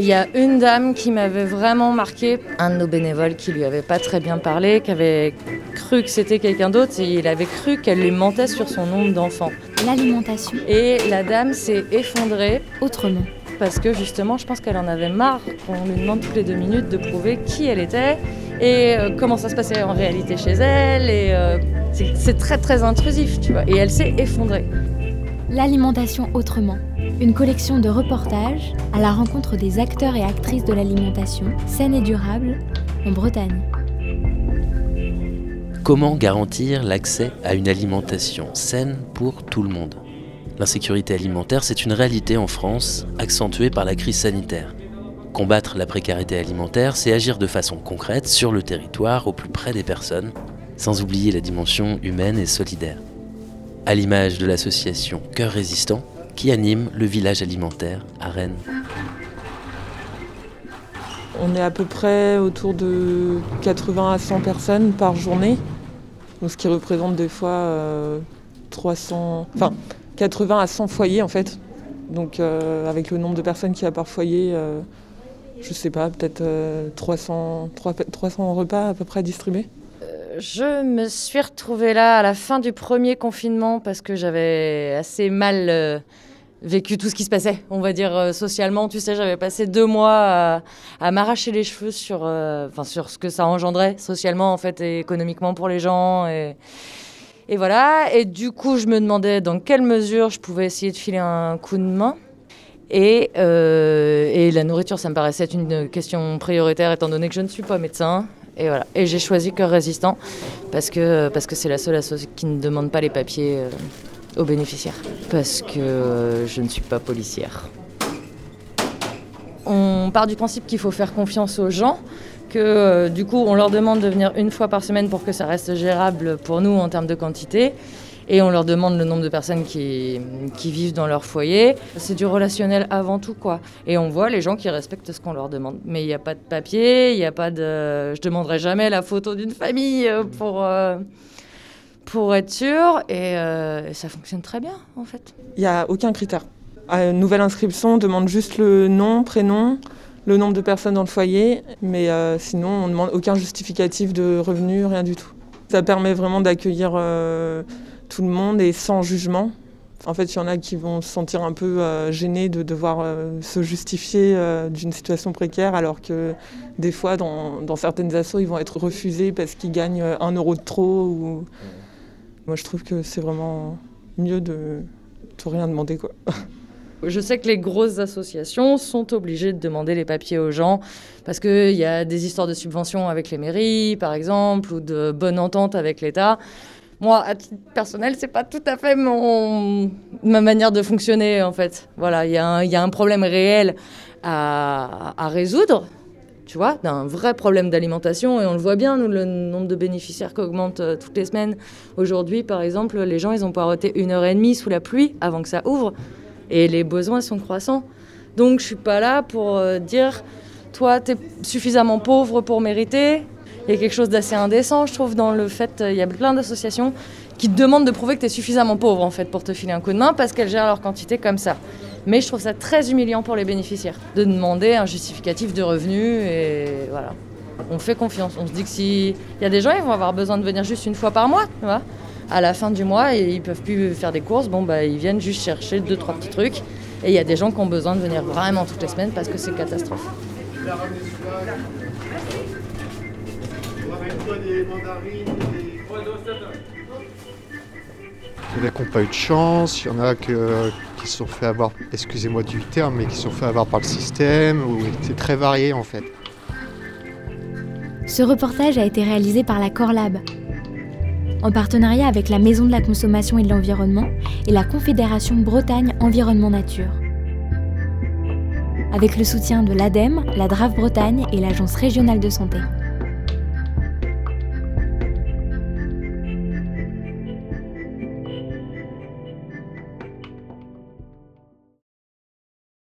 Il y a une dame qui m'avait vraiment marqué, un de nos bénévoles qui lui avait pas très bien parlé, qui avait cru que c'était quelqu'un d'autre et il avait cru qu'elle lui mentait sur son nombre d'enfants. L'alimentation. Et la dame s'est effondrée. Autrement. Parce que justement, je pense qu'elle en avait marre qu'on lui demande toutes les deux minutes de prouver qui elle était et euh, comment ça se passait en réalité chez elle. Et euh, c'est très très intrusif, tu vois. Et elle s'est effondrée. L'alimentation autrement. Une collection de reportages à la rencontre des acteurs et actrices de l'alimentation saine et durable en Bretagne. Comment garantir l'accès à une alimentation saine pour tout le monde? L'insécurité alimentaire, c'est une réalité en France, accentuée par la crise sanitaire. Combattre la précarité alimentaire, c'est agir de façon concrète sur le territoire, au plus près des personnes, sans oublier la dimension humaine et solidaire. À l'image de l'association Cœur Résistant, qui anime le village alimentaire à Rennes. On est à peu près autour de 80 à 100 personnes par journée, ce qui représente des fois 300, euh, enfin 80 à 100 foyers en fait. Donc euh, avec le nombre de personnes qu'il y a par foyer, euh, je sais pas, peut-être 300, 300 repas à peu près distribués. Je me suis retrouvée là à la fin du premier confinement parce que j'avais assez mal vécu tout ce qui se passait, on va dire euh, socialement. Tu sais, j'avais passé deux mois à, m'arracher les cheveux sur, euh, sur ce que ça engendrait socialement en fait et économiquement pour les gens. Et, et voilà. Et du coup, je me demandais dans quelle mesure je pouvais essayer de filer un coup de main. Et, euh, et la nourriture, ça me paraissait être une question prioritaire étant donné que je ne suis pas médecin. Et voilà. Et j'ai choisi Cœur Résistant parce que c'est la seule association qui ne demande pas les papiers aux bénéficiaires parce que euh, je ne suis pas policière. On part du principe qu'il faut faire confiance aux gens, que euh, du coup on leur demande de venir une fois par semaine pour que ça reste gérable pour nous en termes de quantité. Et on leur demande le nombre de personnes qui, vivent dans leur foyer. C'est du relationnel avant tout, quoi. Et on voit les gens qui respectent ce qu'on leur demande. Mais il n'y a pas de papier, il n'y a pas de... Je demanderai jamais la photo d'une famille euh, pour pour être sûr euh, et, ça fonctionne très bien en fait. Il n'y a aucun critère. Une nouvelle inscription, on demande juste le nom, prénom, le nombre de personnes dans le foyer, mais euh, sinon on ne demande aucun justificatif de revenus, rien du tout. Ça permet vraiment d'accueillir euh, tout le monde et sans jugement. En fait, il y en a qui vont se sentir un peu gênés de devoir se justifier d'une situation précaire, alors que des fois, dans, dans certaines assos, ils vont être refusés parce qu'ils gagnent un euro de trop. Ou... Moi, je trouve que c'est vraiment mieux de, de rien demander. Quoi. Je sais que les grosses associations sont obligées de demander les papiers aux gens parce qu'il y a des histoires de subventions avec les mairies, par exemple, ou de bonne entente avec l'État. Moi, à titre personnel, c'est pas tout à fait mon, ma manière de fonctionner, en fait. Voilà, il y, a un problème réel à, à résoudre tu vois, d'un vrai problème d'alimentation. Et on le voit bien, nous, le nombre de bénéficiaires qui augmente euh, toutes les semaines. Aujourd'hui, par exemple, les gens, ils ont poireauté une heure et demie sous la pluie avant que ça ouvre. Et les besoins sont croissants. Donc, je suis pas là pour euh, dire, toi, tu es suffisamment pauvre pour mériter. Il y a quelque chose d'assez indécent, je trouve, dans le fait, il y a plein d'associations qui te demandent de prouver que tu es suffisamment pauvre, en fait, pour te filer un coup de main parce qu'elles gèrent leur quantité comme ça. Mais je trouve ça très humiliant pour les bénéficiaires de demander un justificatif de revenus et voilà. On fait confiance. On se dit que s'il y a des gens, ils vont avoir besoin de venir juste une fois par mois, tu vois. À la fin du mois, et ils peuvent plus faire des courses. Bon, bah, ils viennent juste chercher deux, trois petits trucs. Et il y a des gens qui ont besoin de venir vraiment toutes les semaines parce que c'est catastrophe. Il y en a qui n'ont pas eu de chance, il y en a qui se sont fait avoir, excusez-moi du terme, mais qui se sont fait avoir par le système, c'est très varié en fait. Ce reportage a été réalisé par la Corlab, en partenariat avec la Maison de la Consommation et de l'Environnement et la Confédération Bretagne Environnement Nature. Avec le soutien de l'ADEME, la DRAF Bretagne et l'Agence régionale de santé.